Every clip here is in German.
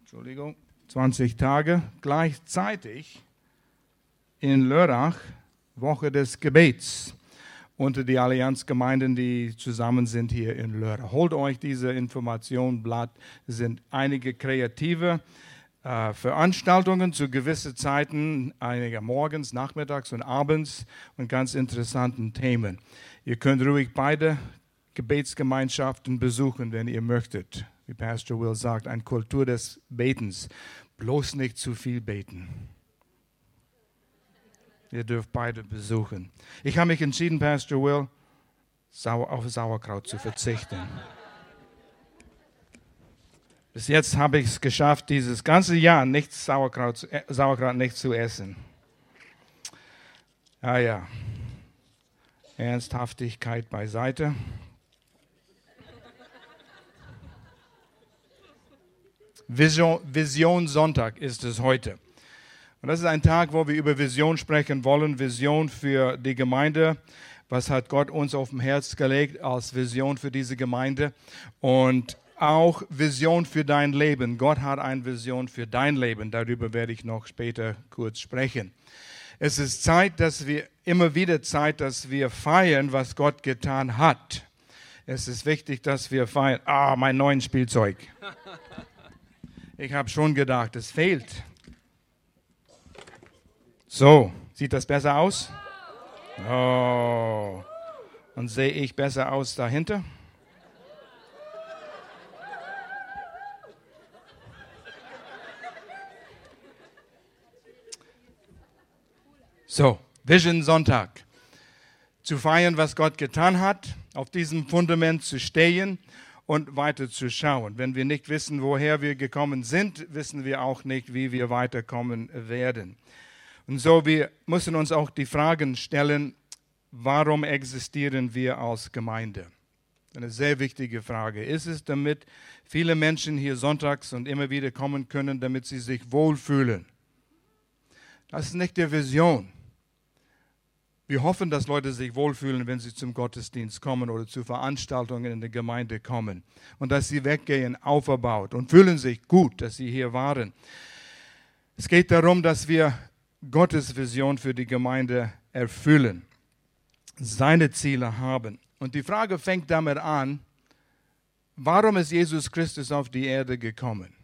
Entschuldigung, 20 Tage gleichzeitig in Lörrach Woche des Gebets unter die Allianzgemeinden, die zusammen sind hier in Lörrach. Holt euch diese Informationblatt, es sind einige kreative äh, Veranstaltungen zu gewissen Zeiten, einige morgens, nachmittags und abends und ganz interessanten Themen. Ihr könnt ruhig beide Gebetsgemeinschaften besuchen, wenn ihr möchtet wie Pastor Will sagt, eine Kultur des Betens. Bloß nicht zu viel beten. Ihr dürft beide besuchen. Ich habe mich entschieden, Pastor Will, auf Sauerkraut zu verzichten. Bis jetzt habe ich es geschafft, dieses ganze Jahr nicht Sauerkraut, äh, Sauerkraut nicht zu essen. Ah ja, Ernsthaftigkeit beiseite. Vision, Vision Sonntag ist es heute. Und das ist ein Tag, wo wir über Vision sprechen wollen. Vision für die Gemeinde. Was hat Gott uns auf dem Herz gelegt als Vision für diese Gemeinde? Und auch Vision für dein Leben. Gott hat eine Vision für dein Leben. Darüber werde ich noch später kurz sprechen. Es ist Zeit, dass wir immer wieder Zeit, dass wir feiern, was Gott getan hat. Es ist wichtig, dass wir feiern. Ah, mein neues Spielzeug. Ich habe schon gedacht, es fehlt. So, sieht das besser aus? Oh. Und sehe ich besser aus dahinter? So, Vision Sonntag. Zu feiern, was Gott getan hat, auf diesem Fundament zu stehen und weiterzuschauen. Wenn wir nicht wissen, woher wir gekommen sind, wissen wir auch nicht, wie wir weiterkommen werden. Und so wir müssen uns auch die Fragen stellen, warum existieren wir als Gemeinde? Eine sehr wichtige Frage. Ist es, damit viele Menschen hier sonntags und immer wieder kommen können, damit sie sich wohlfühlen? Das ist nicht die Vision. Wir hoffen, dass Leute sich wohlfühlen, wenn sie zum Gottesdienst kommen oder zu Veranstaltungen in der Gemeinde kommen und dass sie weggehen, auferbaut und fühlen sich gut, dass sie hier waren. Es geht darum, dass wir Gottes Vision für die Gemeinde erfüllen, seine Ziele haben. Und die Frage fängt damit an, warum ist Jesus Christus auf die Erde gekommen?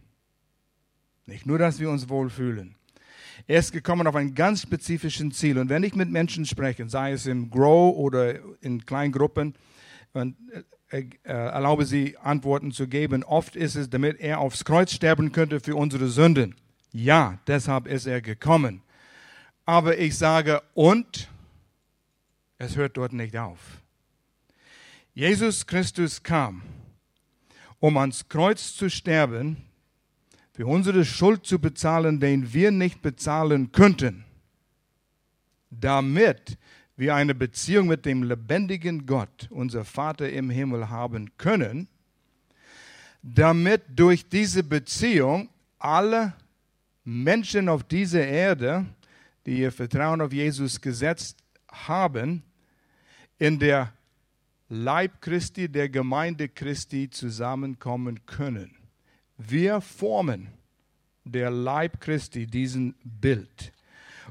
Nicht nur, dass wir uns wohlfühlen, er ist gekommen auf ein ganz spezifisches Ziel. Und wenn ich mit Menschen spreche, sei es im Grow oder in Kleingruppen, und äh, äh, erlaube sie Antworten zu geben, oft ist es, damit er aufs Kreuz sterben könnte für unsere Sünden. Ja, deshalb ist er gekommen. Aber ich sage, und es hört dort nicht auf. Jesus Christus kam, um ans Kreuz zu sterben, für unsere Schuld zu bezahlen, den wir nicht bezahlen könnten, damit wir eine Beziehung mit dem lebendigen Gott, unser Vater im Himmel, haben können, damit durch diese Beziehung alle Menschen auf dieser Erde, die ihr Vertrauen auf Jesus gesetzt haben, in der Leib Christi, der Gemeinde Christi zusammenkommen können. Wir formen der Leib Christi diesen Bild.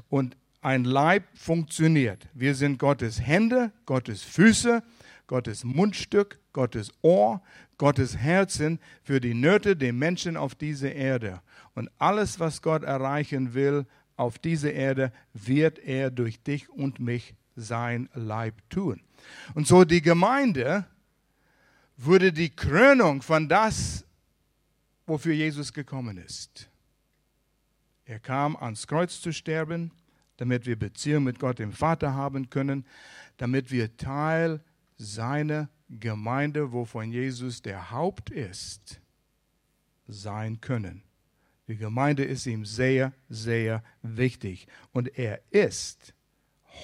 Und ein Leib funktioniert. Wir sind Gottes Hände, Gottes Füße, Gottes Mundstück, Gottes Ohr, Gottes Herzen für die Nöte der Menschen auf dieser Erde. Und alles, was Gott erreichen will auf dieser Erde, wird er durch dich und mich sein Leib tun. Und so die Gemeinde wurde die Krönung von das wofür Jesus gekommen ist. Er kam ans Kreuz zu sterben, damit wir Beziehung mit Gott dem Vater haben können, damit wir Teil seiner Gemeinde, wovon Jesus der Haupt ist, sein können. Die Gemeinde ist ihm sehr, sehr wichtig. Und er ist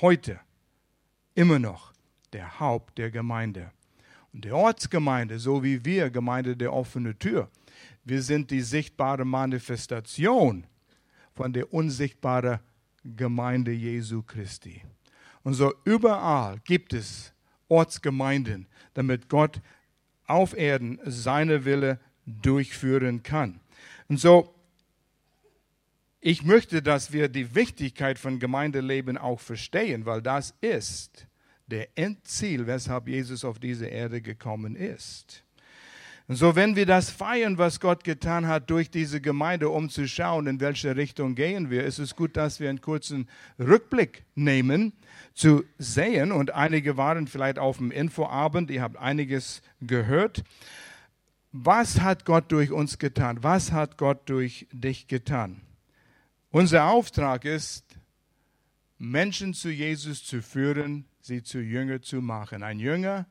heute immer noch der Haupt der Gemeinde. Und der Ortsgemeinde, so wie wir, Gemeinde der offenen Tür, wir sind die sichtbare Manifestation von der unsichtbaren Gemeinde Jesu Christi. Und so überall gibt es Ortsgemeinden, damit Gott auf Erden seine Wille durchführen kann. Und so, ich möchte, dass wir die Wichtigkeit von Gemeindeleben auch verstehen, weil das ist der Endziel, weshalb Jesus auf diese Erde gekommen ist. Und so, wenn wir das feiern, was Gott getan hat durch diese Gemeinde, um zu schauen, in welche Richtung gehen wir, ist es gut, dass wir einen kurzen Rückblick nehmen, zu sehen. Und einige waren vielleicht auf dem Infoabend, ihr habt einiges gehört. Was hat Gott durch uns getan? Was hat Gott durch dich getan? Unser Auftrag ist, Menschen zu Jesus zu führen, sie zu Jünger zu machen. Ein Jünger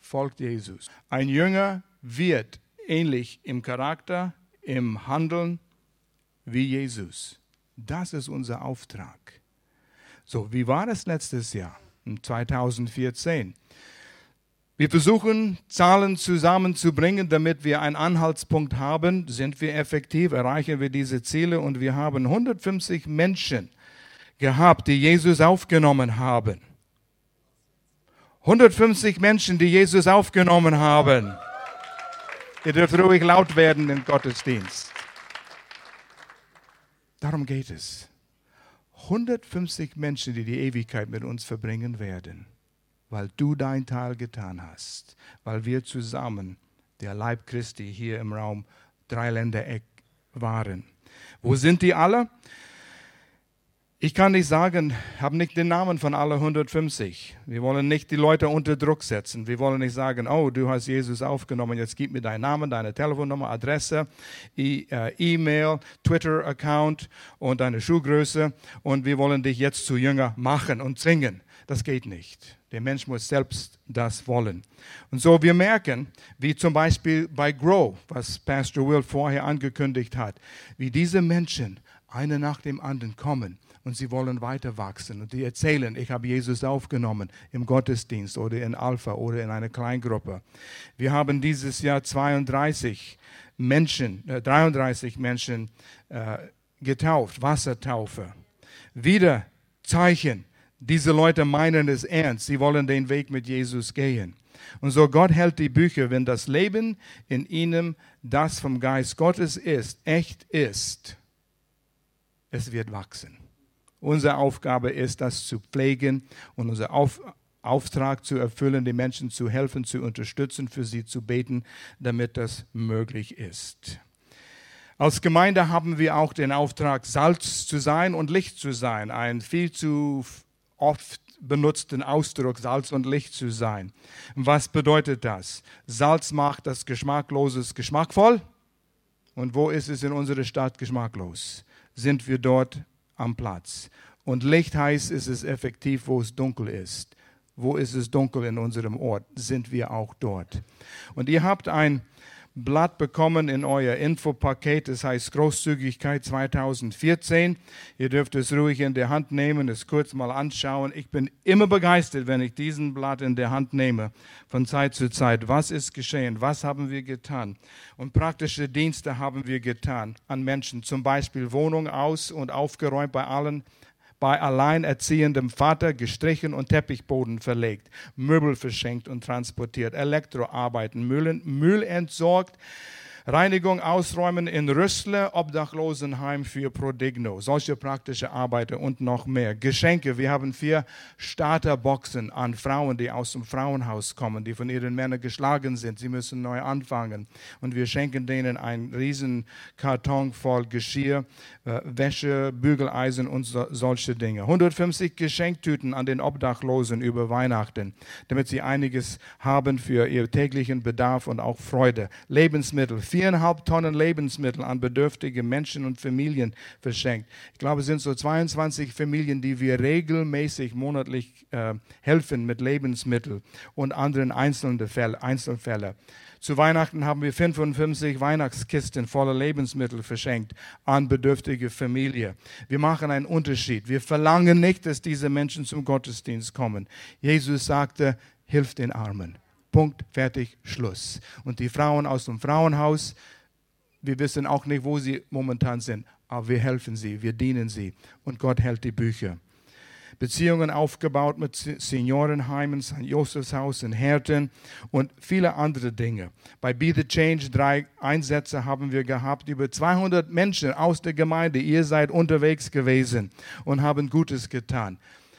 folgt Jesus. Ein Jünger wird ähnlich im Charakter, im Handeln wie Jesus. Das ist unser Auftrag. So, wie war es letztes Jahr, 2014? Wir versuchen, Zahlen zusammenzubringen, damit wir einen Anhaltspunkt haben. Sind wir effektiv? Erreichen wir diese Ziele? Und wir haben 150 Menschen gehabt, die Jesus aufgenommen haben. 150 Menschen, die Jesus aufgenommen haben. Ihr dürft ruhig laut werden im Gottesdienst. Darum geht es. 150 Menschen, die die Ewigkeit mit uns verbringen werden, weil du dein Teil getan hast, weil wir zusammen, der Leib Christi hier im Raum Dreiländereck waren. Wo sind die alle? Ich kann nicht sagen, habe nicht den Namen von alle 150. Wir wollen nicht die Leute unter Druck setzen. Wir wollen nicht sagen, oh, du hast Jesus aufgenommen, jetzt gib mir deinen Namen, deine Telefonnummer, Adresse, äh, E-Mail, Twitter-Account und deine Schuhgröße und wir wollen dich jetzt zu Jünger machen und zwingen. Das geht nicht. Der Mensch muss selbst das wollen. Und so wir merken, wie zum Beispiel bei Grow, was Pastor Will vorher angekündigt hat, wie diese Menschen eine nach dem anderen kommen und sie wollen weiter wachsen. Und die erzählen, ich habe Jesus aufgenommen im Gottesdienst oder in Alpha oder in einer Kleingruppe. Wir haben dieses Jahr 32 Menschen, äh, 33 Menschen äh, getauft, Wassertaufe. Wieder Zeichen. Diese Leute meinen es ernst. Sie wollen den Weg mit Jesus gehen. Und so Gott hält die Bücher, wenn das Leben in ihnen, das vom Geist Gottes ist, echt ist, es wird wachsen. Unsere Aufgabe ist, das zu pflegen und unser Auf Auftrag zu erfüllen, den Menschen zu helfen, zu unterstützen, für sie zu beten, damit das möglich ist. Als Gemeinde haben wir auch den Auftrag, Salz zu sein und Licht zu sein. Ein viel zu oft benutzten Ausdruck, Salz und Licht zu sein. Was bedeutet das? Salz macht das Geschmackloses geschmackvoll. Und wo ist es in unserer Stadt geschmacklos? Sind wir dort am Platz. Und Licht heißt, ist es effektiv, wo es dunkel ist. Wo ist es dunkel in unserem Ort? Sind wir auch dort? Und ihr habt ein Blatt bekommen in euer Infopaket. Das heißt Großzügigkeit 2014. Ihr dürft es ruhig in der Hand nehmen, es kurz mal anschauen. Ich bin immer begeistert, wenn ich diesen Blatt in der Hand nehme, von Zeit zu Zeit. Was ist geschehen? Was haben wir getan? Und praktische Dienste haben wir getan an Menschen. Zum Beispiel Wohnung aus und aufgeräumt bei allen bei alleinerziehendem Vater gestrichen und Teppichboden verlegt, Möbel verschenkt und transportiert, Elektroarbeiten, Müll, entsorgt, Reinigung ausräumen in Rüssle, Obdachlosenheim für Prodigno. Solche praktische Arbeiten und noch mehr. Geschenke. Wir haben vier Starterboxen an Frauen, die aus dem Frauenhaus kommen, die von ihren Männern geschlagen sind. Sie müssen neu anfangen. Und wir schenken denen einen riesen Karton voll Geschirr, äh, Wäsche, Bügeleisen und so, solche Dinge. 150 Geschenktüten an den Obdachlosen über Weihnachten, damit sie einiges haben für ihr täglichen Bedarf und auch Freude. Lebensmittel viereinhalb Tonnen Lebensmittel an bedürftige Menschen und Familien verschenkt. Ich glaube, es sind so 22 Familien, die wir regelmäßig monatlich äh, helfen mit Lebensmitteln und anderen Einzelfällen. Einzelfälle. Zu Weihnachten haben wir 55 Weihnachtskisten voller Lebensmittel verschenkt an bedürftige Familien. Wir machen einen Unterschied. Wir verlangen nicht, dass diese Menschen zum Gottesdienst kommen. Jesus sagte, hilf den Armen. Punkt, fertig, Schluss. Und die Frauen aus dem Frauenhaus, wir wissen auch nicht, wo sie momentan sind, aber wir helfen sie, wir dienen sie und Gott hält die Bücher. Beziehungen aufgebaut mit Seniorenheimen, St. Josefshaus in Herten und viele andere Dinge. Bei Be the Change drei Einsätze haben wir gehabt. Über 200 Menschen aus der Gemeinde, ihr seid unterwegs gewesen und haben Gutes getan.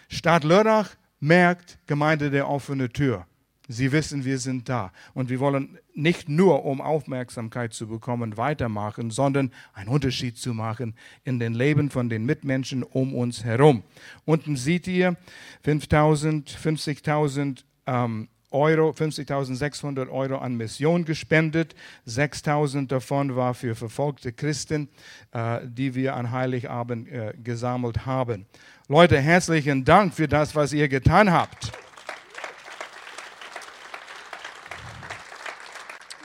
Stadt Lörrach merkt Gemeinde der offene Tür. Sie wissen, wir sind da. Und wir wollen nicht nur, um Aufmerksamkeit zu bekommen, weitermachen, sondern einen Unterschied zu machen in den Leben von den Mitmenschen um uns herum. Unten seht ihr 5.000, 50.000 ähm, Euro, 50.600 Euro an Mission gespendet. 6.000 davon war für verfolgte Christen, äh, die wir an Heiligabend äh, gesammelt haben. Leute, herzlichen Dank für das, was ihr getan habt.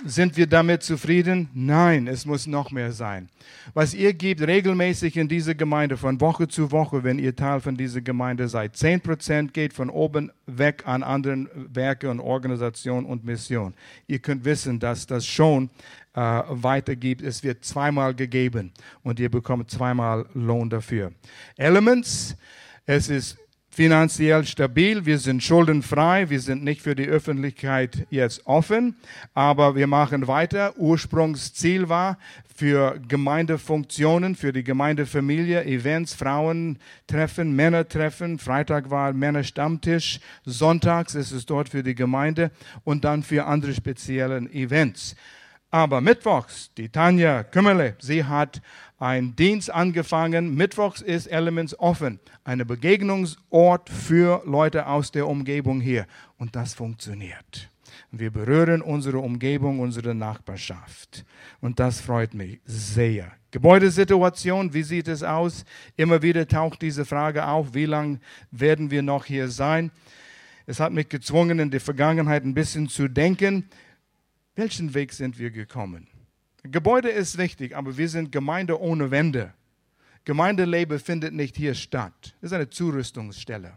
Sind wir damit zufrieden? Nein, es muss noch mehr sein. Was ihr gebt regelmäßig in diese Gemeinde von Woche zu Woche, wenn ihr Teil von dieser Gemeinde seid, 10% geht von oben weg an anderen Werke und Organisationen und Missionen. Ihr könnt wissen, dass das schon äh, weitergibt. Es wird zweimal gegeben und ihr bekommt zweimal Lohn dafür. Elements, es ist finanziell stabil, wir sind schuldenfrei, wir sind nicht für die Öffentlichkeit jetzt offen, aber wir machen weiter. Ursprungsziel war für Gemeindefunktionen, für die Gemeindefamilie, Events, Frauentreffen, Männertreffen, Freitag war Männerstammtisch, sonntags ist es dort für die Gemeinde und dann für andere speziellen Events. Aber mittwochs, die Tanja Kümmerle, sie hat einen Dienst angefangen. Mittwochs ist Elements offen, ein Begegnungsort für Leute aus der Umgebung hier. Und das funktioniert. Wir berühren unsere Umgebung, unsere Nachbarschaft. Und das freut mich sehr. Gebäudesituation, wie sieht es aus? Immer wieder taucht diese Frage auf, wie lange werden wir noch hier sein? Es hat mich gezwungen, in der Vergangenheit ein bisschen zu denken. Welchen Weg sind wir gekommen? Gebäude ist wichtig, aber wir sind Gemeinde ohne Wände. Gemeindeleben findet nicht hier statt. Es ist eine Zurüstungsstelle.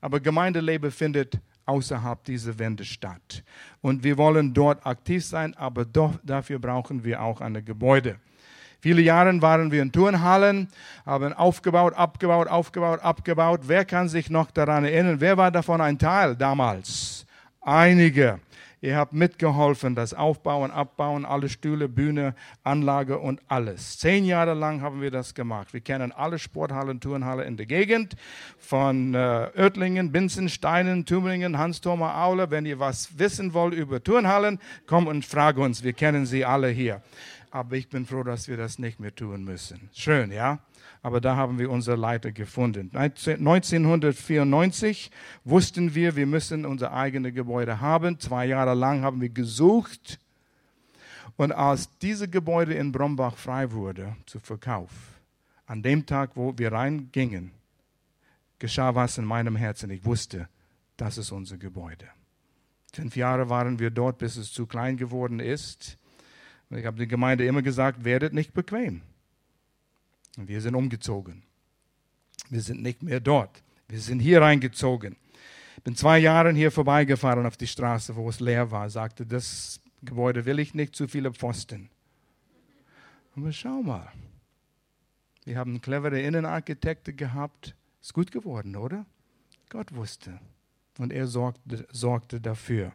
Aber Gemeindeleben findet außerhalb dieser Wände statt. Und wir wollen dort aktiv sein, aber doch, dafür brauchen wir auch ein Gebäude. Viele Jahre waren wir in Turnhallen, haben aufgebaut, abgebaut, aufgebaut, abgebaut. Wer kann sich noch daran erinnern? Wer war davon ein Teil damals? Einige. Ihr habt mitgeholfen, das Aufbauen, Abbauen, alle Stühle, Bühne, Anlage und alles. Zehn Jahre lang haben wir das gemacht. Wir kennen alle Sporthallen, Turnhallen in der Gegend, von äh, Oettlingen, Binzensteinen, Tübingen, Hans-Thoma Aule. Wenn ihr was wissen wollt über Turnhallen, kommt und fragt uns. Wir kennen sie alle hier. Aber ich bin froh, dass wir das nicht mehr tun müssen. Schön, ja? Aber da haben wir unsere Leiter gefunden. 1994 wussten wir, wir müssen unser eigenes Gebäude haben. Zwei Jahre lang haben wir gesucht. Und als dieses Gebäude in Brombach frei wurde zu Verkauf, an dem Tag, wo wir reingingen, geschah was in meinem Herzen. Ich wusste, das ist unser Gebäude. Fünf Jahre waren wir dort, bis es zu klein geworden ist. Ich habe der Gemeinde immer gesagt, werdet nicht bequem. Wir sind umgezogen. Wir sind nicht mehr dort. Wir sind hier reingezogen. Ich bin zwei Jahre hier vorbeigefahren auf die Straße, wo es leer war. Sagte, das Gebäude will ich nicht, zu viele Pfosten. Aber schau mal. Wir haben clevere Innenarchitekte gehabt. Ist gut geworden, oder? Gott wusste. Und er sorgte, sorgte dafür.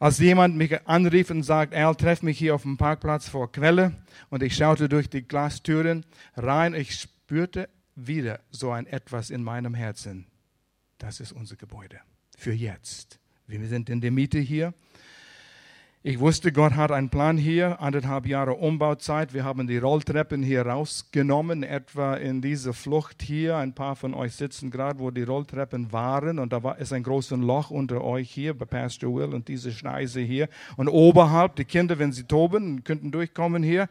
Als jemand mich anrief und sagt, Al, treff mich hier auf dem Parkplatz vor Quelle und ich schaute durch die Glastüren rein, ich spürte wieder so ein etwas in meinem Herzen. Das ist unser Gebäude für jetzt. Wir sind in der Miete hier. Ich wusste, Gott hat einen Plan hier, anderthalb Jahre Umbauzeit. Wir haben die Rolltreppen hier rausgenommen, etwa in dieser Flucht hier. Ein paar von euch sitzen gerade, wo die Rolltreppen waren. Und da war, ist ein großes Loch unter euch hier bei Pastor Will und diese Schneise hier. Und oberhalb, die Kinder, wenn sie toben, könnten durchkommen hier.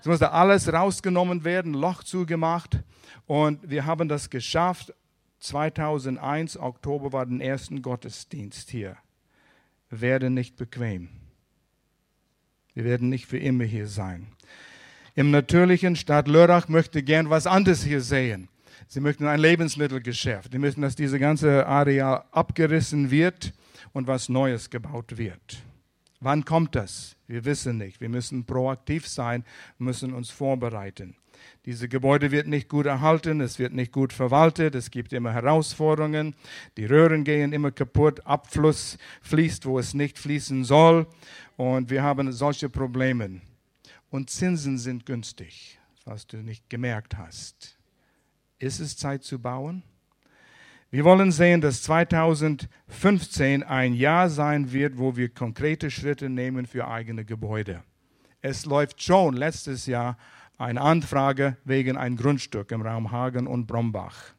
Es musste alles rausgenommen werden, Loch zugemacht. Und wir haben das geschafft. 2001, Oktober, war der erste Gottesdienst hier. Werde nicht bequem. Wir werden nicht für immer hier sein. Im natürlichen Stadt Lörrach möchte gern was anderes hier sehen. Sie möchten ein Lebensmittelgeschäft. Sie möchten, dass diese ganze Areal abgerissen wird und was Neues gebaut wird. Wann kommt das? Wir wissen nicht. Wir müssen proaktiv sein, müssen uns vorbereiten. Diese Gebäude wird nicht gut erhalten, es wird nicht gut verwaltet, es gibt immer Herausforderungen, die Röhren gehen immer kaputt, Abfluss fließt, wo es nicht fließen soll und wir haben solche Probleme. Und Zinsen sind günstig, was du nicht gemerkt hast. Ist es Zeit zu bauen? Wir wollen sehen, dass 2015 ein Jahr sein wird, wo wir konkrete Schritte nehmen für eigene Gebäude. Es läuft schon letztes Jahr eine Anfrage wegen ein Grundstück im Raum Hagen und Brombach.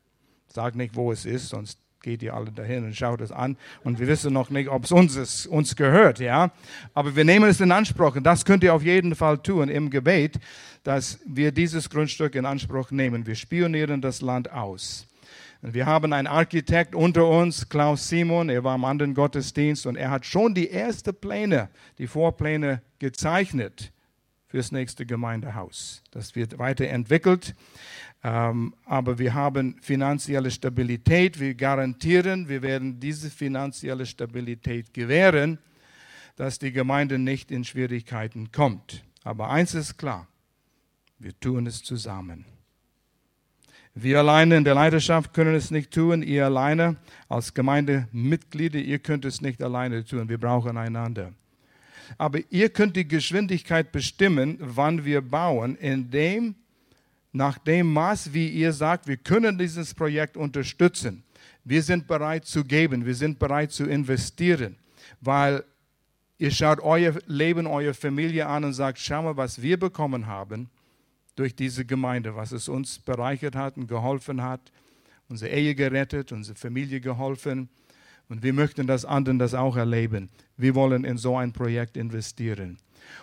Sag nicht, wo es ist, sonst geht ihr alle dahin und schaut es an. Und wir wissen noch nicht, ob es uns, ist, uns gehört, ja. Aber wir nehmen es in Anspruch. Und das könnt ihr auf jeden Fall tun im Gebet, dass wir dieses Grundstück in Anspruch nehmen. Wir spionieren das Land aus. Wir haben einen Architekt unter uns, Klaus Simon, er war im anderen Gottesdienst und er hat schon die ersten Pläne, die Vorpläne gezeichnet fürs nächste Gemeindehaus. Das wird weiterentwickelt, ähm, aber wir haben finanzielle Stabilität. Wir garantieren, wir werden diese finanzielle Stabilität gewähren, dass die Gemeinde nicht in Schwierigkeiten kommt. Aber eins ist klar, wir tun es zusammen. Wir alleine in der Leidenschaft können es nicht tun. Ihr alleine als Gemeindemitglieder, ihr könnt es nicht alleine tun. Wir brauchen einander. Aber ihr könnt die Geschwindigkeit bestimmen, wann wir bauen, indem nach dem Maß, wie ihr sagt, wir können dieses Projekt unterstützen. Wir sind bereit zu geben, wir sind bereit zu investieren, weil ihr schaut euer Leben, eure Familie an und sagt, schau mal, was wir bekommen haben durch diese Gemeinde, was es uns bereichert hat und geholfen hat, unsere Ehe gerettet, unsere Familie geholfen. Und wir möchten, dass anderen das auch erleben. Wir wollen in so ein Projekt investieren.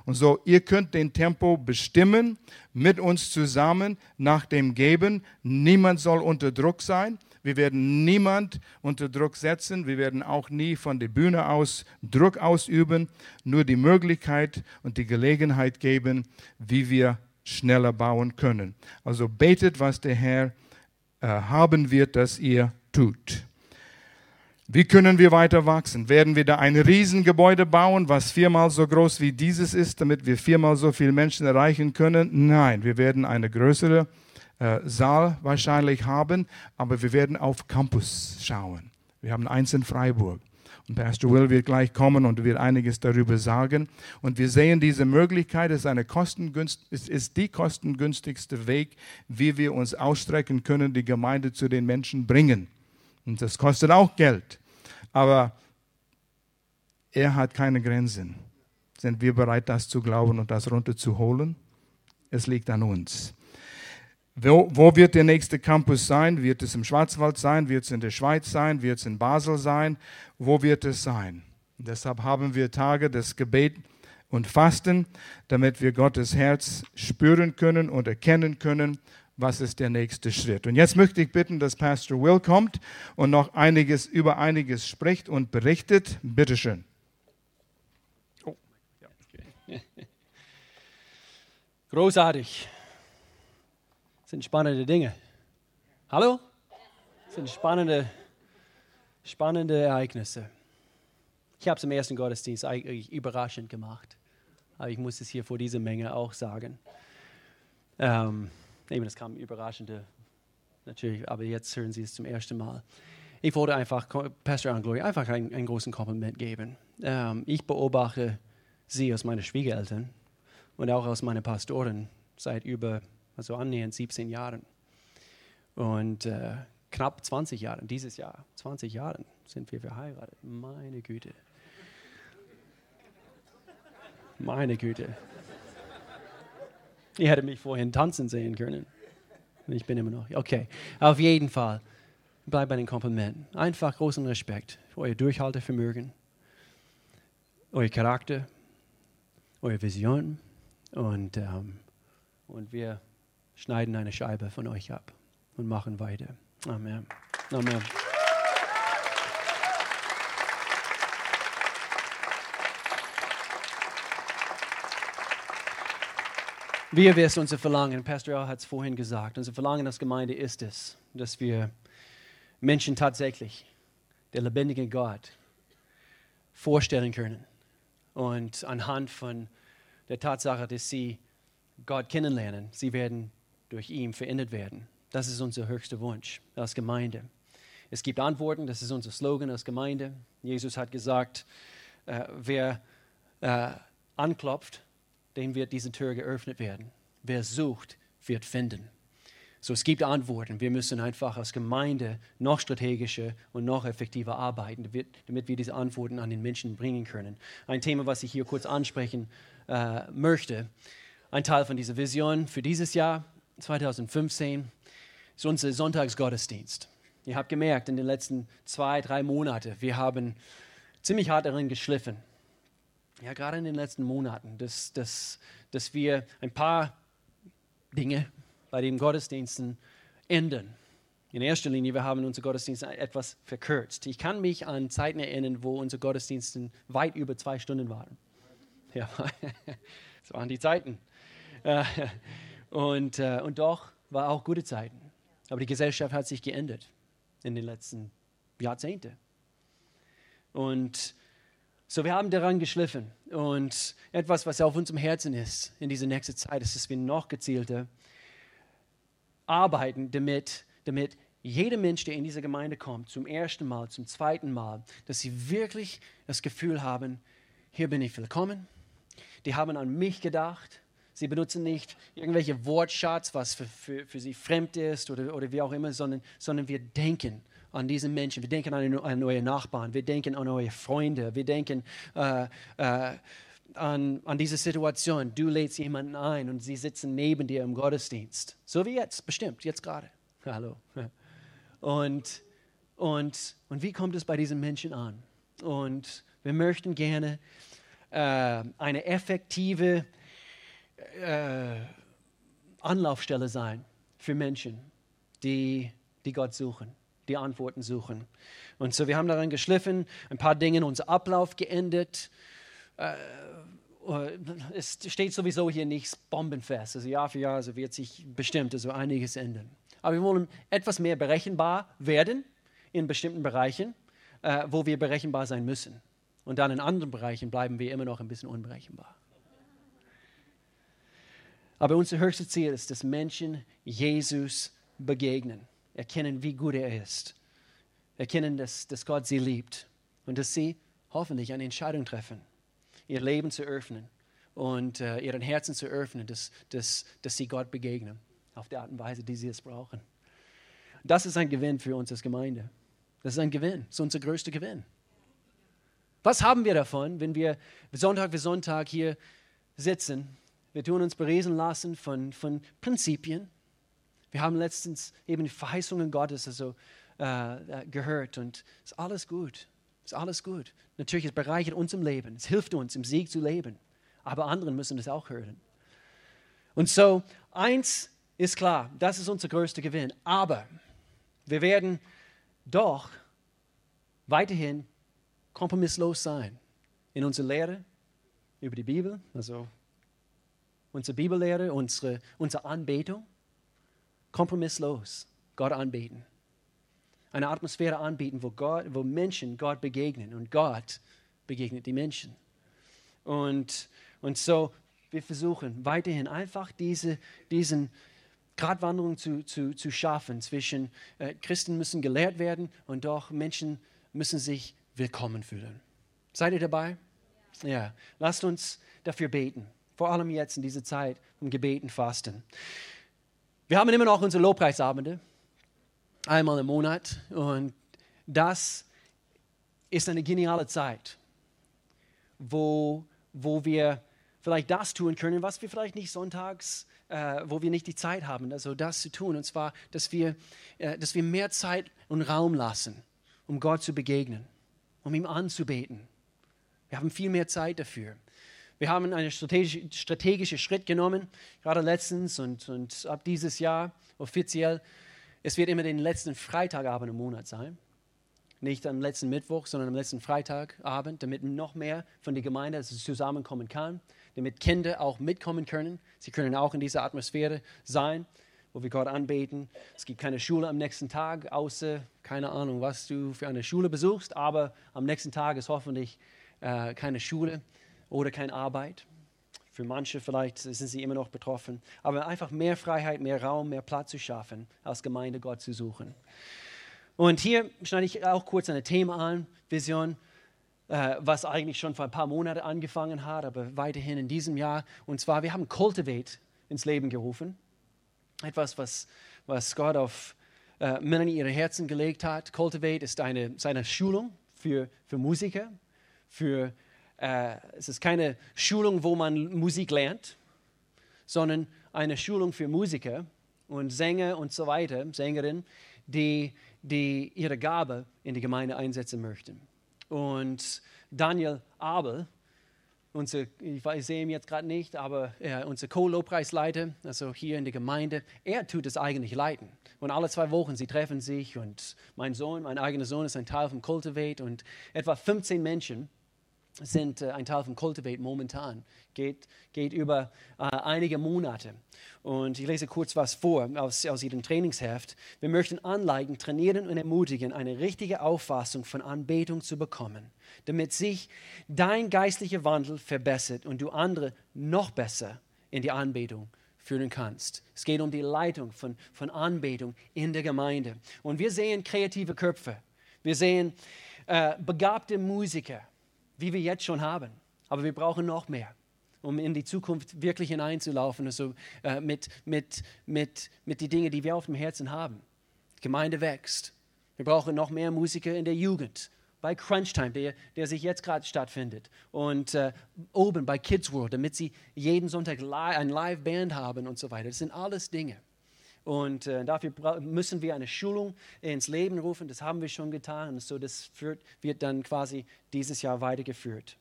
Und so, ihr könnt den Tempo bestimmen mit uns zusammen nach dem Geben. Niemand soll unter Druck sein. Wir werden niemand unter Druck setzen. Wir werden auch nie von der Bühne aus Druck ausüben. Nur die Möglichkeit und die Gelegenheit geben, wie wir schneller bauen können. Also betet, was der Herr äh, haben wird, dass ihr tut. Wie können wir weiter wachsen? Werden wir da ein Riesengebäude bauen, was viermal so groß wie dieses ist, damit wir viermal so viele Menschen erreichen können? Nein, wir werden eine größere äh, Saal wahrscheinlich haben, aber wir werden auf Campus schauen. Wir haben eins in Freiburg. Und Pastor Will wird gleich kommen und wird einiges darüber sagen. Und wir sehen diese Möglichkeit, ist, eine kostengünst, ist, ist die kostengünstigste Weg, wie wir uns ausstrecken können, die Gemeinde zu den Menschen bringen. Und das kostet auch Geld. Aber er hat keine Grenzen. Sind wir bereit, das zu glauben und das runterzuholen? Es liegt an uns. Wo, wo, wird der nächste Campus sein? Wird es im Schwarzwald sein? Wird es in der Schweiz sein? Wird es in Basel sein? Wo wird es sein? Deshalb haben wir Tage des Gebet und Fasten, damit wir Gottes Herz spüren können und erkennen können was ist der nächste Schritt. Und jetzt möchte ich bitten, dass Pastor Will kommt und noch einiges über einiges spricht und berichtet. Bitte schön. Oh. Ja. Großartig. Das sind spannende Dinge. Hallo? Das sind spannende, spannende Ereignisse. Ich habe es im ersten Gottesdienst eigentlich überraschend gemacht. Aber ich muss es hier vor dieser Menge auch sagen. Ähm, Eben, das kam überraschende, natürlich, aber jetzt hören Sie es zum ersten Mal. Ich wollte einfach Pastor Anglory einfach einen, einen großen Kompliment geben. Ähm, ich beobachte Sie aus meinen Schwiegereltern und auch aus meinen Pastoren seit über, also annähernd 17 Jahren. Und äh, knapp 20 Jahren, dieses Jahr, 20 Jahren sind wir verheiratet. Meine Güte. Meine Güte. Ihr hättet mich vorhin tanzen sehen können. Ich bin immer noch. Okay, auf jeden Fall. Bleib bei den Komplimenten. Einfach großen Respekt für euer Durchhaltevermögen, euer Charakter, eure Vision. Und, ähm, und wir schneiden eine Scheibe von euch ab und machen weiter. Amen. Amen. Wir wissen unser Verlangen, Pastor Al hat es vorhin gesagt, unser Verlangen als Gemeinde ist es, dass wir Menschen tatsächlich, der lebendige Gott, vorstellen können. Und anhand von der Tatsache, dass sie Gott kennenlernen, sie werden durch ihn verändert werden. Das ist unser höchster Wunsch als Gemeinde. Es gibt Antworten, das ist unser Slogan als Gemeinde. Jesus hat gesagt, äh, wer äh, anklopft, dem wird diese Tür geöffnet werden. Wer sucht, wird finden. So, es gibt Antworten. Wir müssen einfach als Gemeinde noch strategischer und noch effektiver arbeiten, damit wir diese Antworten an den Menschen bringen können. Ein Thema, was ich hier kurz ansprechen äh, möchte, ein Teil von dieser Vision für dieses Jahr 2015 ist unser Sonntagsgottesdienst. Ihr habt gemerkt, in den letzten zwei, drei Monaten, wir haben ziemlich hart darin geschliffen. Ja, gerade in den letzten Monaten, dass, dass, dass wir ein paar Dinge bei den Gottesdiensten ändern. In erster Linie, wir haben unsere Gottesdienste etwas verkürzt. Ich kann mich an Zeiten erinnern, wo unsere Gottesdienste weit über zwei Stunden waren. Ja, das waren die Zeiten. Äh, und, äh, und doch war auch gute Zeiten. Aber die Gesellschaft hat sich geändert in den letzten Jahrzehnten. Und so, wir haben daran geschliffen. Und etwas, was auf unserem Herzen ist in dieser nächsten Zeit, ist, dass wir noch gezielter arbeiten, damit, damit jeder Mensch, der in diese Gemeinde kommt, zum ersten Mal, zum zweiten Mal, dass sie wirklich das Gefühl haben, hier bin ich willkommen. Die haben an mich gedacht. Sie benutzen nicht irgendwelche Wortschatz, was für, für, für sie fremd ist oder, oder wie auch immer, sondern, sondern wir denken an diese Menschen. Wir denken an, an eure Nachbarn. Wir denken an eure Freunde. Wir denken äh, äh, an, an diese Situation. Du lädst jemanden ein und sie sitzen neben dir im Gottesdienst. So wie jetzt, bestimmt, jetzt gerade. Hallo. Und, und, und wie kommt es bei diesen Menschen an? Und wir möchten gerne äh, eine effektive äh, Anlaufstelle sein für Menschen, die, die Gott suchen, die Antworten suchen. Und so, wir haben daran geschliffen, ein paar Dinge, unser Ablauf geändert. Äh, es steht sowieso hier nichts bombenfest. Also Jahr für Jahr also wird sich bestimmt also einiges ändern. Aber wir wollen etwas mehr berechenbar werden in bestimmten Bereichen, äh, wo wir berechenbar sein müssen. Und dann in anderen Bereichen bleiben wir immer noch ein bisschen unberechenbar. Aber unser höchstes Ziel ist, dass Menschen Jesus begegnen, erkennen, wie gut er ist, erkennen, dass, dass Gott sie liebt und dass sie hoffentlich eine Entscheidung treffen ihr Leben zu öffnen und äh, ihren Herzen zu öffnen, dass, dass, dass sie Gott begegnen, auf die Art und Weise, die sie es brauchen. Das ist ein Gewinn für uns als Gemeinde. Das ist ein Gewinn, das ist unser größter Gewinn. Was haben wir davon, wenn wir Sonntag für Sonntag hier sitzen? Wir tun uns beresen lassen von, von Prinzipien. Wir haben letztens eben die Verheißungen Gottes also, äh, äh gehört und es ist alles gut. Ist alles gut. Natürlich, es bereichert uns im Leben. Es hilft uns, im Sieg zu leben. Aber anderen müssen es auch hören. Und so, eins ist klar, das ist unser größter Gewinn. Aber wir werden doch weiterhin kompromisslos sein in unserer Lehre über die Bibel, also unsere Bibellehre, unsere, unsere Anbetung. Kompromisslos Gott anbeten eine Atmosphäre anbieten, wo, Gott, wo Menschen Gott begegnen und Gott begegnet die Menschen. Und, und so, wir versuchen weiterhin einfach diese, diesen Gratwanderung zu, zu, zu schaffen zwischen äh, Christen müssen gelehrt werden und doch Menschen müssen sich willkommen fühlen. Seid ihr dabei? Ja. ja. Lasst uns dafür beten. Vor allem jetzt in dieser Zeit um Gebeten, Fasten. Wir haben immer noch unsere Lobpreisabende einmal im Monat. Und das ist eine geniale Zeit, wo, wo wir vielleicht das tun können, was wir vielleicht nicht sonntags, äh, wo wir nicht die Zeit haben, also das zu tun. Und zwar, dass wir, äh, dass wir mehr Zeit und Raum lassen, um Gott zu begegnen, um ihm anzubeten. Wir haben viel mehr Zeit dafür. Wir haben einen strategischen strategische Schritt genommen, gerade letztens und, und ab dieses Jahr offiziell es wird immer den letzten Freitagabend im Monat sein. Nicht am letzten Mittwoch, sondern am letzten Freitagabend, damit noch mehr von der Gemeinde zusammenkommen kann, damit Kinder auch mitkommen können. Sie können auch in dieser Atmosphäre sein, wo wir Gott anbeten. Es gibt keine Schule am nächsten Tag, außer keine Ahnung, was du für eine Schule besuchst, aber am nächsten Tag ist hoffentlich äh, keine Schule oder keine Arbeit. Für manche vielleicht sind sie immer noch betroffen. Aber einfach mehr Freiheit, mehr Raum, mehr Platz zu schaffen, als Gemeinde Gott zu suchen. Und hier schneide ich auch kurz ein Thema an, Vision, äh, was eigentlich schon vor ein paar Monaten angefangen hat, aber weiterhin in diesem Jahr. Und zwar, wir haben Cultivate ins Leben gerufen. Etwas, was, was Gott auf äh, Männer in ihre Herzen gelegt hat. Cultivate ist eine, ist eine Schulung für, für Musiker, für äh, es ist keine Schulung, wo man Musik lernt, sondern eine Schulung für Musiker und Sänger und so weiter, Sängerinnen, die, die ihre Gabe in die Gemeinde einsetzen möchten. Und Daniel Abel, unser, ich, weiß, ich sehe ihn jetzt gerade nicht, aber äh, unser Co-Lobpreisleiter, also hier in der Gemeinde, er tut es eigentlich leiten. Und alle zwei Wochen, sie treffen sich und mein Sohn, mein eigener Sohn ist ein Teil vom Cultivate und etwa 15 Menschen sind äh, ein Teil von Cultivate momentan. Geht, geht über äh, einige Monate. Und ich lese kurz was vor aus, aus Ihrem Trainingsheft. Wir möchten anleigen, trainieren und ermutigen, eine richtige Auffassung von Anbetung zu bekommen, damit sich dein geistlicher Wandel verbessert und du andere noch besser in die Anbetung führen kannst. Es geht um die Leitung von, von Anbetung in der Gemeinde. Und wir sehen kreative Köpfe. Wir sehen äh, begabte Musiker wie wir jetzt schon haben. Aber wir brauchen noch mehr, um in die Zukunft wirklich hineinzulaufen, also äh, mit, mit, mit, mit den Dingen, die wir auf dem Herzen haben. Die Gemeinde wächst. Wir brauchen noch mehr Musiker in der Jugend, bei Crunchtime, der, der sich jetzt gerade stattfindet. Und äh, oben bei Kids World, damit sie jeden Sonntag li ein Live-Band haben und so weiter. Das sind alles Dinge. Und äh, dafür müssen wir eine Schulung ins Leben rufen. Das haben wir schon getan. Und so das führt, wird dann quasi dieses Jahr weitergeführt.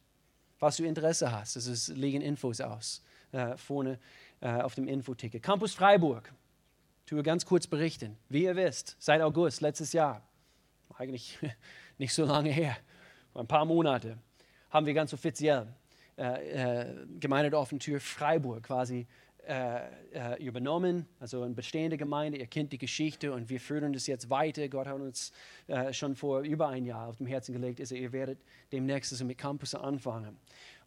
Falls du Interesse hast, es ist, liegen Infos aus äh, vorne äh, auf dem Infoticket. Campus Freiburg. Ich tue ganz kurz berichten. Wie ihr wisst, seit August letztes Jahr, eigentlich nicht so lange her, ein paar Monate, haben wir ganz offiziell äh, äh, Gemeinde der offenen Tür Freiburg quasi äh, äh, übernommen, also eine bestehende Gemeinde, ihr kennt die Geschichte und wir führen das jetzt weiter. Gott hat uns äh, schon vor über ein Jahr auf dem Herzen gelegt, also ihr werdet demnächst also mit Campus anfangen.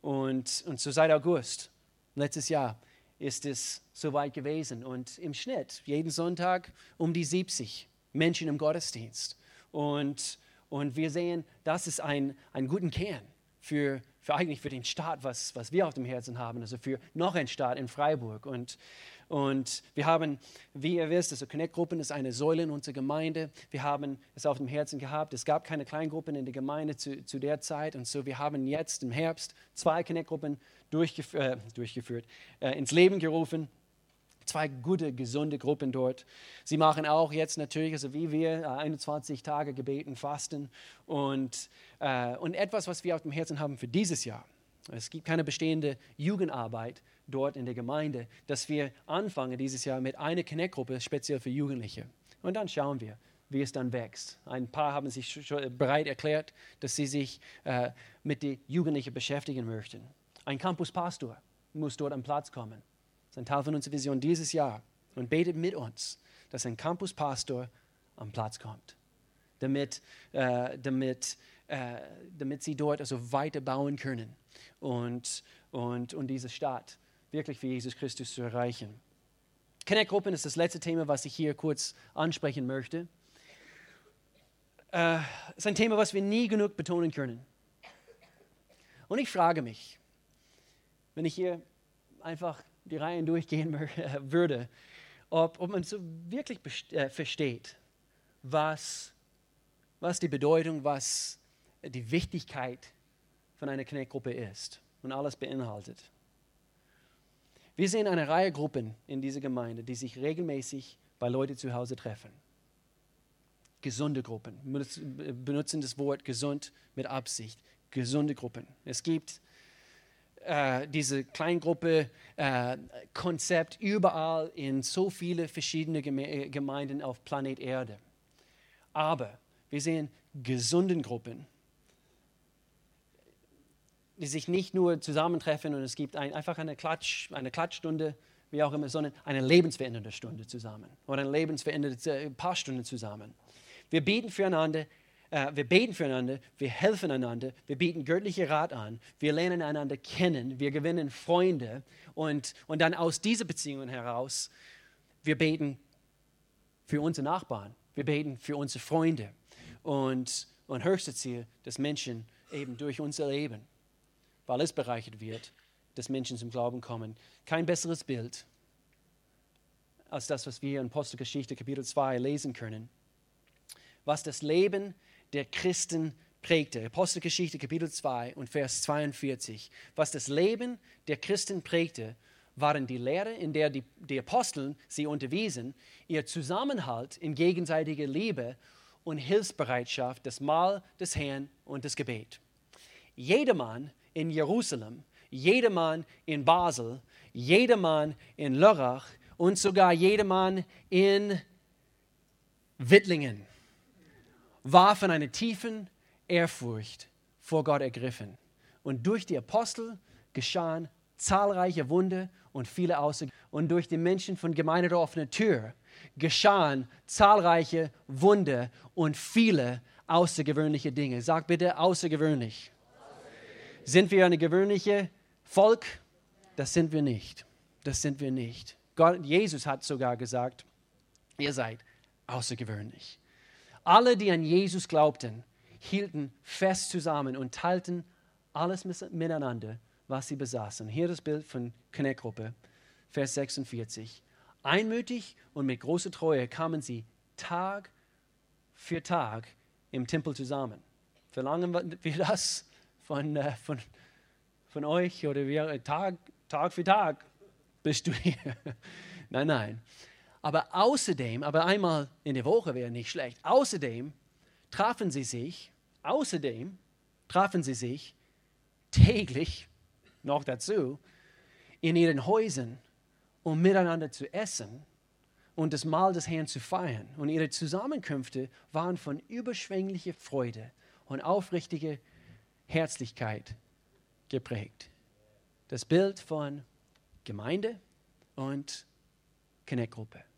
Und, und so seit August letztes Jahr ist es soweit gewesen und im Schnitt jeden Sonntag um die 70 Menschen im Gottesdienst. Und, und wir sehen, das ist ein, ein guter Kern für, für eigentlich für den Staat, was, was wir auf dem Herzen haben, also für noch einen Staat in Freiburg. Und, und wir haben, wie ihr wisst, also Connect-Gruppen ist eine Säule in unserer Gemeinde. Wir haben es auf dem Herzen gehabt. Es gab keine Kleingruppen in der Gemeinde zu, zu der Zeit. Und so, wir haben jetzt im Herbst zwei Connect-Gruppen durchgef äh, durchgeführt, äh, ins Leben gerufen zwei gute, gesunde Gruppen dort. Sie machen auch jetzt natürlich, also wie wir, 21 äh, Tage gebeten, fasten und, äh, und etwas, was wir auf dem Herzen haben für dieses Jahr. Es gibt keine bestehende Jugendarbeit dort in der Gemeinde, dass wir anfangen dieses Jahr mit einer Connect-Gruppe speziell für Jugendliche. Und dann schauen wir, wie es dann wächst. Ein paar haben sich schon bereit erklärt, dass sie sich äh, mit den Jugendlichen beschäftigen möchten. Ein Campuspastor muss dort am Platz kommen. Das ist ein Teil von unserer Vision dieses Jahr. Und betet mit uns, dass ein Campuspastor am Platz kommt, damit, äh, damit, äh, damit sie dort also weiter bauen können und, und, und diese Stadt wirklich für Jesus Christus zu erreichen. Connect-Gruppen ist das letzte Thema, was ich hier kurz ansprechen möchte. Es äh, ist ein Thema, was wir nie genug betonen können. Und ich frage mich, wenn ich hier einfach die Reihen durchgehen würde, ob, ob man so wirklich äh, versteht, was, was die Bedeutung, was die Wichtigkeit von einer Kneckgruppe ist und alles beinhaltet. Wir sehen eine Reihe Gruppen in dieser Gemeinde, die sich regelmäßig bei Leuten zu Hause treffen. Gesunde Gruppen. Wir benutzen das Wort gesund mit Absicht. Gesunde Gruppen. Es gibt äh, diese Kleingruppe-Konzept äh, überall in so viele verschiedene Geme Gemeinden auf Planet Erde. Aber wir sehen gesunden Gruppen, die sich nicht nur zusammentreffen und es gibt ein, einfach eine, Klatsch, eine Klatschstunde, wie auch immer, sondern eine lebensverändernde Stunde zusammen oder eine lebensverändernde äh, paar Stunden zusammen. Wir bieten füreinander äh, wir beten füreinander, wir helfen einander, wir bieten göttliche Rat an, wir lernen einander kennen, wir gewinnen Freunde und, und dann aus diesen Beziehungen heraus, wir beten für unsere Nachbarn, wir beten für unsere Freunde und, und höchste Ziel, dass Menschen eben durch unser Leben, weil es bereichert wird, dass Menschen zum Glauben kommen. Kein besseres Bild als das, was wir in Apostelgeschichte Kapitel 2 lesen können. Was das Leben der Christen prägte. Apostelgeschichte Kapitel 2 und Vers 42. Was das Leben der Christen prägte, waren die Lehre, in der die, die Apostel sie unterwiesen, ihr Zusammenhalt in gegenseitiger Liebe und Hilfsbereitschaft, das Mahl des Herrn und das Gebet. Jedermann in Jerusalem, jedermann in Basel, jedermann in Lörrach und sogar jedermann in Wittlingen war von einer tiefen Ehrfurcht vor Gott ergriffen. Und durch die Apostel geschahen zahlreiche Wunder und viele Außer und durch die Menschen von Gemeinde der offenen Tür geschahen zahlreiche Wunder und viele außergewöhnliche Dinge. Sag bitte außergewöhnlich. Sind wir eine gewöhnliche Volk? Das sind wir nicht. Das sind wir nicht. Gott, Jesus hat sogar gesagt, ihr seid außergewöhnlich. Alle, die an Jesus glaubten, hielten fest zusammen und teilten alles miteinander, was sie besaßen. Hier das Bild von Connect-Gruppe, Vers 46. Einmütig und mit großer Treue kamen sie Tag für Tag im Tempel zusammen. Verlangen wir das von, äh, von, von euch oder wir, Tag, Tag für Tag bist du hier? nein, nein. Aber außerdem, aber einmal in der Woche wäre nicht schlecht. Außerdem trafen sie sich, außerdem trafen sie sich täglich noch dazu in ihren Häusern, um miteinander zu essen und das Mahl des Herrn zu feiern. Und ihre Zusammenkünfte waren von überschwänglicher Freude und aufrichtiger Herzlichkeit geprägt. Das Bild von Gemeinde und Connect-Gruppe.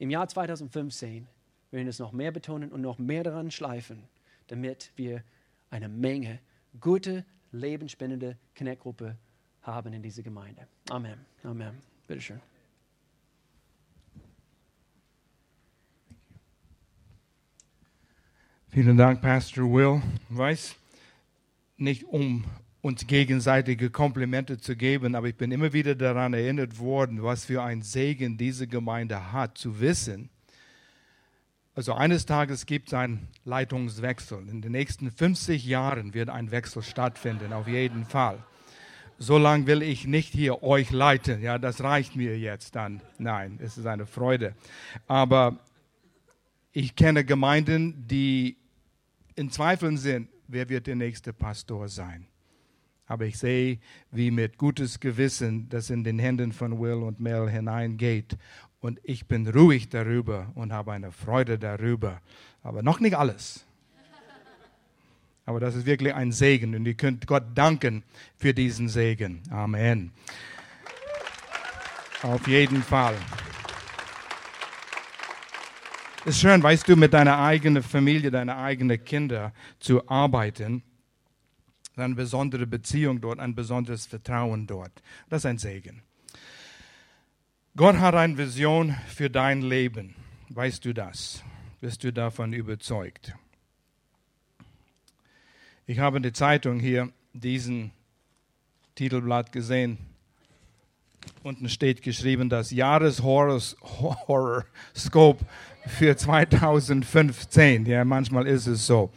Im Jahr 2015 werden wir es noch mehr betonen und noch mehr daran schleifen, damit wir eine Menge gute, lebensspendende Connect-Gruppe haben in dieser Gemeinde. Amen. Amen. Bitte schön. Vielen Dank, Pastor Will. Weiß nicht, um uns gegenseitige Komplimente zu geben, aber ich bin immer wieder daran erinnert worden, was für ein Segen diese Gemeinde hat, zu wissen, also eines Tages gibt es einen Leitungswechsel. In den nächsten 50 Jahren wird ein Wechsel stattfinden, auf jeden Fall. So lange will ich nicht hier euch leiten. Ja, das reicht mir jetzt dann. Nein, es ist eine Freude. Aber ich kenne Gemeinden, die in Zweifeln sind, wer wird der nächste Pastor sein. Aber ich sehe, wie mit gutes Gewissen das in den Händen von Will und Mel hineingeht. Und ich bin ruhig darüber und habe eine Freude darüber. Aber noch nicht alles. Aber das ist wirklich ein Segen und ihr könnt Gott danken für diesen Segen. Amen. Auf jeden Fall. Es ist schön, weißt du, mit deiner eigenen Familie, deine eigenen Kinder zu arbeiten eine besondere Beziehung dort, ein besonderes Vertrauen dort. Das ist ein Segen. Gott hat eine Vision für dein Leben. Weißt du das? Bist du davon überzeugt? Ich habe in der Zeitung hier diesen Titelblatt gesehen. Unten steht geschrieben, das Jahreshoroskop für 2015. Ja, manchmal ist es so,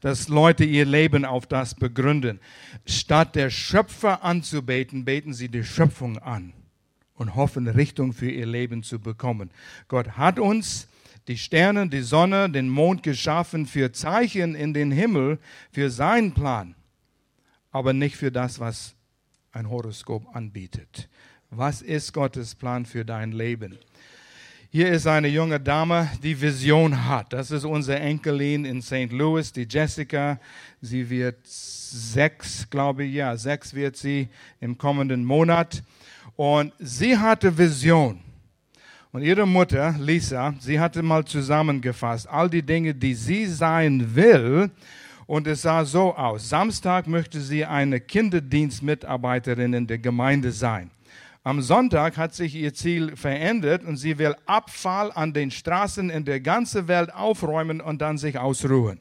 dass Leute ihr Leben auf das begründen. Statt der Schöpfer anzubeten, beten sie die Schöpfung an und hoffen, Richtung für ihr Leben zu bekommen. Gott hat uns die Sterne, die Sonne, den Mond geschaffen für Zeichen in den Himmel, für seinen Plan, aber nicht für das, was ein Horoskop anbietet. Was ist Gottes Plan für dein Leben? Hier ist eine junge Dame, die Vision hat. Das ist unsere Enkelin in St. Louis, die Jessica. Sie wird sechs, glaube ich, ja, sechs wird sie im kommenden Monat. Und sie hatte Vision. Und ihre Mutter, Lisa, sie hatte mal zusammengefasst, all die Dinge, die sie sein will. Und es sah so aus. Samstag möchte sie eine Kinderdienstmitarbeiterin in der Gemeinde sein. Am Sonntag hat sich ihr Ziel verändert und sie will Abfall an den Straßen in der ganzen Welt aufräumen und dann sich ausruhen.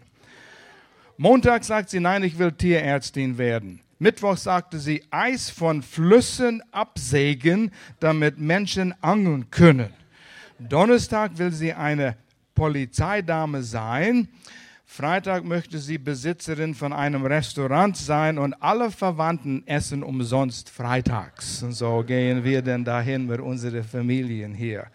Montag sagt sie, nein, ich will Tierärztin werden. Mittwoch sagte sie, Eis von Flüssen absägen, damit Menschen angeln können. Donnerstag will sie eine Polizeidame sein. Freitag möchte sie Besitzerin von einem Restaurant sein und alle Verwandten essen umsonst freitags. Und so gehen wir dann dahin mit unseren Familien hier.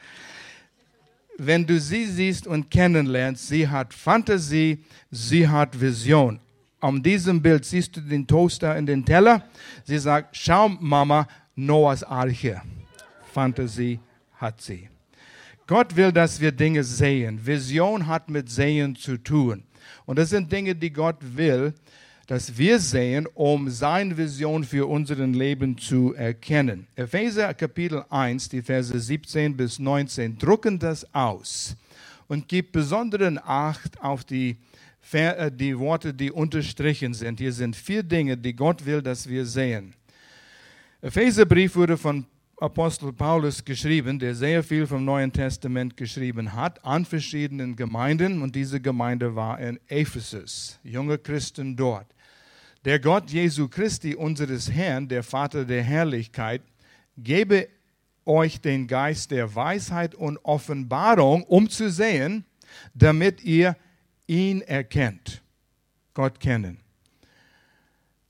Wenn du sie siehst und kennenlernst, sie hat Fantasie, sie hat Vision. An diesem Bild siehst du den Toaster in den Teller. Sie sagt, schau Mama, Noahs Arche. Fantasie hat sie. Gott will, dass wir Dinge sehen. Vision hat mit Sehen zu tun. Und das sind Dinge, die Gott will, dass wir sehen, um seine Vision für unser Leben zu erkennen. Epheser Kapitel 1, die Verse 17 bis 19, drucken das aus und gibt besonderen Acht auf die, äh, die Worte, die unterstrichen sind. Hier sind vier Dinge, die Gott will, dass wir sehen. Epheserbrief wurde von Apostel Paulus geschrieben, der sehr viel vom Neuen Testament geschrieben hat, an verschiedenen Gemeinden. Und diese Gemeinde war in Ephesus, junge Christen dort. Der Gott Jesu Christi, unseres Herrn, der Vater der Herrlichkeit, gebe euch den Geist der Weisheit und Offenbarung, um zu sehen, damit ihr ihn erkennt. Gott kennen.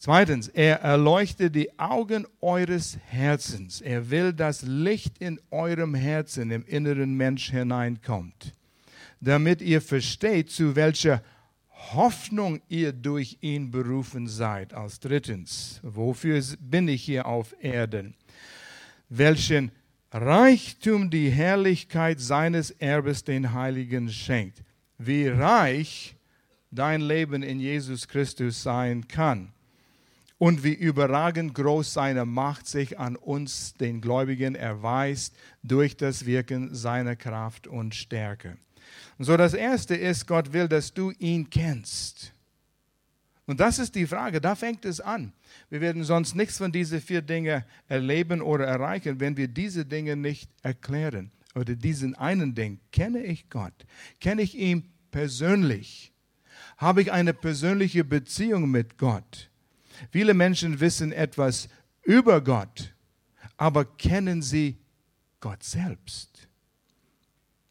Zweitens, er erleuchtet die Augen eures Herzens. Er will, dass Licht in eurem Herzen, im inneren Mensch hineinkommt, damit ihr versteht, zu welcher Hoffnung ihr durch ihn berufen seid. Als drittens, wofür bin ich hier auf Erden? Welchen Reichtum die Herrlichkeit seines Erbes den Heiligen schenkt. Wie reich dein Leben in Jesus Christus sein kann und wie überragend groß seine Macht sich an uns, den Gläubigen, erweist durch das Wirken seiner Kraft und Stärke. Und so das Erste ist, Gott will, dass du ihn kennst. Und das ist die Frage, da fängt es an. Wir werden sonst nichts von diesen vier Dingen erleben oder erreichen, wenn wir diese Dinge nicht erklären. Oder diesen einen Ding, kenne ich Gott? Kenne ich ihn persönlich? Habe ich eine persönliche Beziehung mit Gott? Viele Menschen wissen etwas über Gott, aber kennen sie Gott selbst?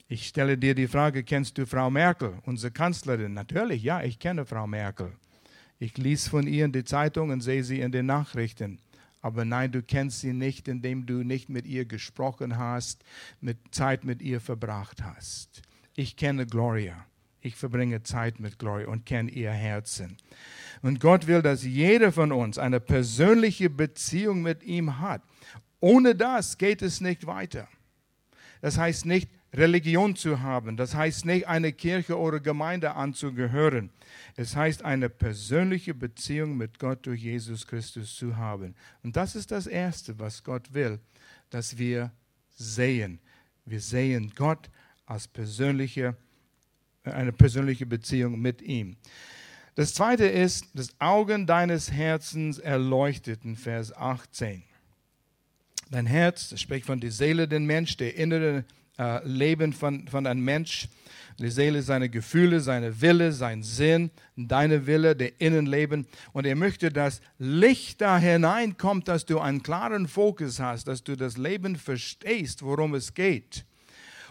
Ich stelle dir die Frage, kennst du Frau Merkel, unsere Kanzlerin? Natürlich, ja, ich kenne Frau Merkel. Ich lese von ihr in die Zeitung und sehe sie in den Nachrichten. Aber nein, du kennst sie nicht, indem du nicht mit ihr gesprochen hast, mit Zeit mit ihr verbracht hast. Ich kenne Gloria. Ich verbringe Zeit mit Gloria und kenne ihr Herzen. Und Gott will, dass jeder von uns eine persönliche Beziehung mit ihm hat. Ohne das geht es nicht weiter. Das heißt nicht, Religion zu haben. Das heißt nicht, eine Kirche oder Gemeinde anzugehören. Es heißt, eine persönliche Beziehung mit Gott durch Jesus Christus zu haben. Und das ist das Erste, was Gott will, dass wir sehen. Wir sehen Gott als persönliche, eine persönliche Beziehung mit ihm. Das zweite ist, das Augen deines Herzens erleuchteten, Vers 18. Dein Herz, das spricht von der Seele, den Mensch, der innere äh, Leben von, von einem Mensch. Die Seele, seine Gefühle, seine Wille, sein Sinn, deine Wille, der Innenleben. Und er möchte, dass Licht da hineinkommt, dass du einen klaren Fokus hast, dass du das Leben verstehst, worum es geht.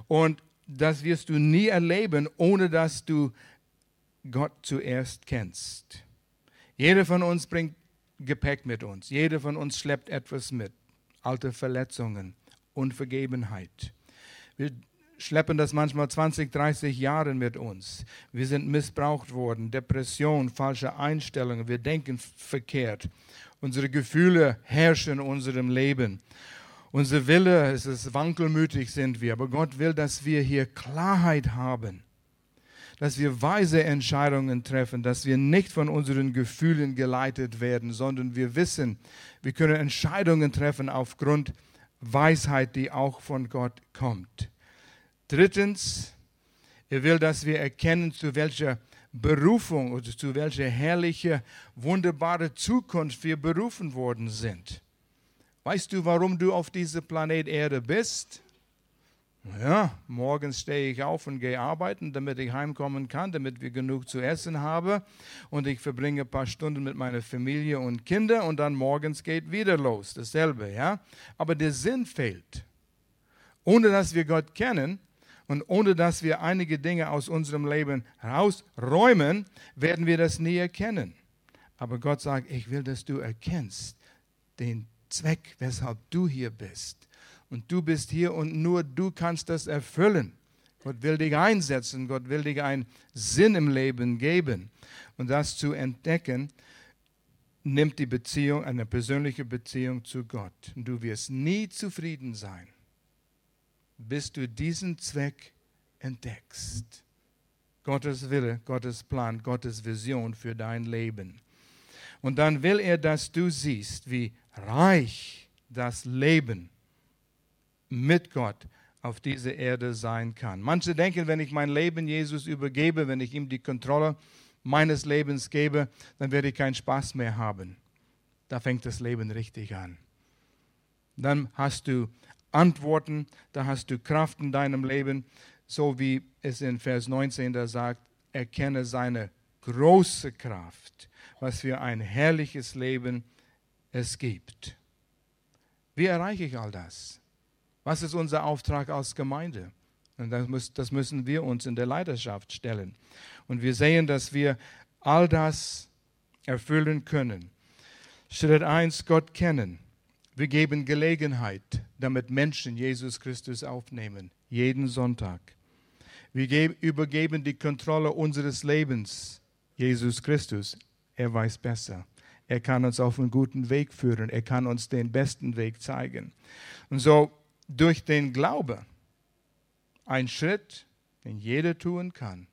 Und das wirst du nie erleben, ohne dass du Gott zuerst kennst. Jeder von uns bringt Gepäck mit uns. Jeder von uns schleppt etwas mit. Alte Verletzungen, Unvergebenheit. Wir schleppen das manchmal 20, 30 Jahre mit uns. Wir sind missbraucht worden, Depression, falsche Einstellungen, wir denken verkehrt. Unsere Gefühle herrschen in unserem Leben. Unser Wille, es ist wankelmütig sind wir, aber Gott will, dass wir hier Klarheit haben dass wir weise Entscheidungen treffen, dass wir nicht von unseren Gefühlen geleitet werden, sondern wir wissen, wir können Entscheidungen treffen aufgrund Weisheit, die auch von Gott kommt. Drittens, er will, dass wir erkennen, zu welcher Berufung oder zu welcher herrliche, wunderbare Zukunft wir berufen worden sind. Weißt du, warum du auf diesem Planet Erde bist? Ja, morgens stehe ich auf und gehe arbeiten, damit ich heimkommen kann, damit wir genug zu essen haben. Und ich verbringe ein paar Stunden mit meiner Familie und Kindern und dann morgens geht wieder los. Dasselbe, ja. Aber der Sinn fehlt. Ohne dass wir Gott kennen und ohne dass wir einige Dinge aus unserem Leben rausräumen, werden wir das nie erkennen. Aber Gott sagt, ich will, dass du erkennst den Zweck, weshalb du hier bist. Und du bist hier und nur du kannst das erfüllen. Gott will dich einsetzen, Gott will dich einen Sinn im Leben geben. Und das zu entdecken, nimmt die Beziehung, eine persönliche Beziehung zu Gott. Und du wirst nie zufrieden sein, bis du diesen Zweck entdeckst. Gottes Wille, Gottes Plan, Gottes Vision für dein Leben. Und dann will er, dass du siehst, wie reich das Leben mit Gott auf dieser Erde sein kann. Manche denken, wenn ich mein Leben Jesus übergebe, wenn ich ihm die Kontrolle meines Lebens gebe, dann werde ich keinen Spaß mehr haben. Da fängt das Leben richtig an. Dann hast du Antworten, da hast du Kraft in deinem Leben, so wie es in Vers 19 da sagt, erkenne seine große Kraft, was für ein herrliches Leben es gibt. Wie erreiche ich all das? Was ist unser Auftrag als Gemeinde? Und das, müssen wir uns in der Leidenschaft stellen. Und wir sehen, dass wir all das erfüllen können. Schritt 1, Gott kennen. Wir geben Gelegenheit, damit Menschen Jesus Christus aufnehmen, jeden Sonntag. Wir übergeben die Kontrolle unseres Lebens, Jesus Christus. Er weiß besser. Er kann uns auf einen guten Weg führen. Er kann uns den besten Weg zeigen. Und so durch den Glaube ein Schritt, den jeder tun kann.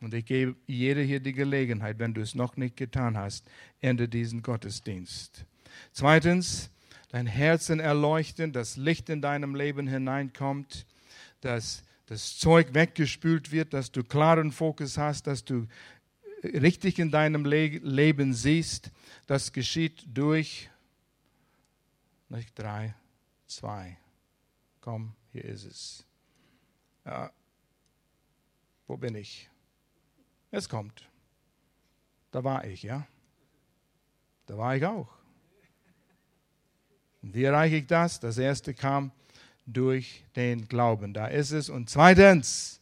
Und ich gebe jeder hier die Gelegenheit, wenn du es noch nicht getan hast, ende diesen Gottesdienst. Zweitens, dein Herzen erleuchten, dass Licht in deinem Leben hineinkommt, dass das Zeug weggespült wird, dass du klaren Fokus hast, dass du richtig in deinem Le Leben siehst, das geschieht durch nicht drei, zwei. Komm, hier ist es. Ja, wo bin ich? Es kommt. Da war ich, ja. Da war ich auch. Und wie erreiche ich das? Das erste kam durch den Glauben. Da ist es. Und zweitens,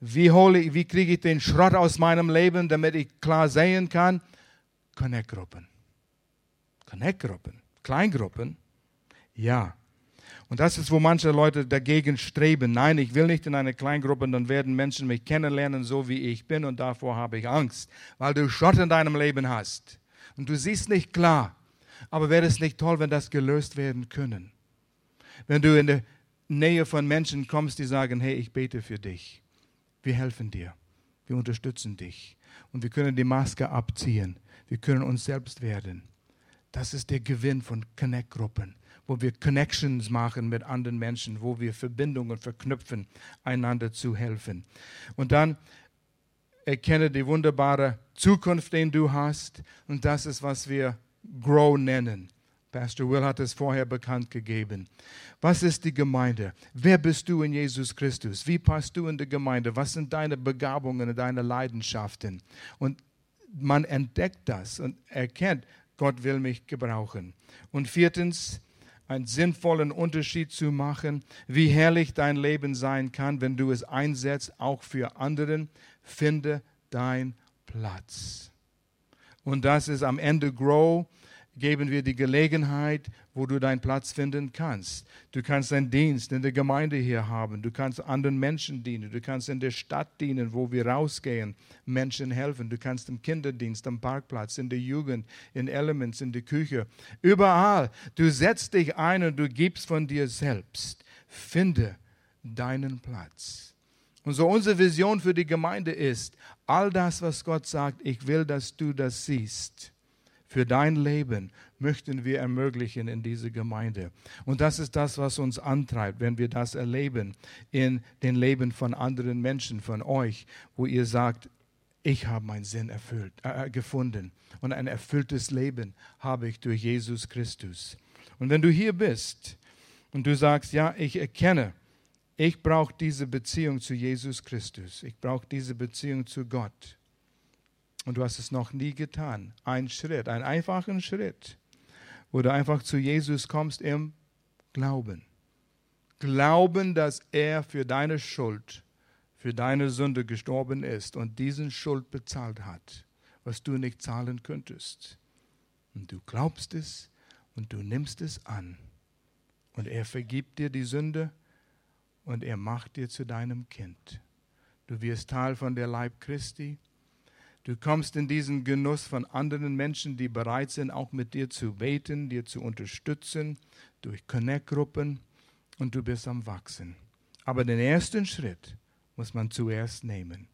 wie, hole, wie kriege ich den Schrott aus meinem Leben, damit ich klar sehen kann? Connect-Gruppen. Connect-Gruppen. Kleingruppen. Ja. Und das ist, wo manche Leute dagegen streben. Nein, ich will nicht in eine Kleingruppe, dann werden Menschen mich kennenlernen, so wie ich bin, und davor habe ich Angst, weil du Schrott in deinem Leben hast. Und du siehst nicht klar. Aber wäre es nicht toll, wenn das gelöst werden können? Wenn du in der Nähe von Menschen kommst, die sagen, hey, ich bete für dich. Wir helfen dir. Wir unterstützen dich. Und wir können die Maske abziehen. Wir können uns selbst werden. Das ist der Gewinn von Connect-Gruppen, wo wir Connections machen mit anderen Menschen, wo wir Verbindungen verknüpfen, einander zu helfen. Und dann erkenne die wunderbare Zukunft, den du hast. Und das ist, was wir Grow nennen. Pastor Will hat es vorher bekannt gegeben. Was ist die Gemeinde? Wer bist du in Jesus Christus? Wie passt du in die Gemeinde? Was sind deine Begabungen und deine Leidenschaften? Und man entdeckt das und erkennt, Gott will mich gebrauchen. Und viertens, einen sinnvollen Unterschied zu machen, wie herrlich dein Leben sein kann, wenn du es einsetzt, auch für anderen. Finde dein Platz. Und das ist am Ende Grow geben wir die Gelegenheit, wo du deinen Platz finden kannst. Du kannst einen Dienst in der Gemeinde hier haben. Du kannst anderen Menschen dienen. Du kannst in der Stadt dienen, wo wir rausgehen, Menschen helfen. Du kannst im Kinderdienst, am Parkplatz, in der Jugend, in Elements, in der Küche. Überall. Du setzt dich ein und du gibst von dir selbst. Finde deinen Platz. Und so unsere Vision für die Gemeinde ist, all das, was Gott sagt, ich will, dass du das siehst für dein Leben möchten wir ermöglichen in dieser Gemeinde. Und das ist das, was uns antreibt, wenn wir das erleben in den Leben von anderen Menschen, von euch, wo ihr sagt, ich habe meinen Sinn erfüllt, äh, gefunden und ein erfülltes Leben habe ich durch Jesus Christus. Und wenn du hier bist und du sagst, ja, ich erkenne, ich brauche diese Beziehung zu Jesus Christus, ich brauche diese Beziehung zu Gott, und du hast es noch nie getan. Ein Schritt, einen einfachen Schritt, wo du einfach zu Jesus kommst im Glauben. Glauben, dass er für deine Schuld, für deine Sünde gestorben ist und diesen Schuld bezahlt hat, was du nicht zahlen könntest. Und du glaubst es und du nimmst es an. Und er vergibt dir die Sünde und er macht dir zu deinem Kind. Du wirst Teil von der Leib Christi Du kommst in diesen Genuss von anderen Menschen, die bereit sind, auch mit dir zu beten, dir zu unterstützen, durch Connect-Gruppen und du bist am Wachsen. Aber den ersten Schritt muss man zuerst nehmen.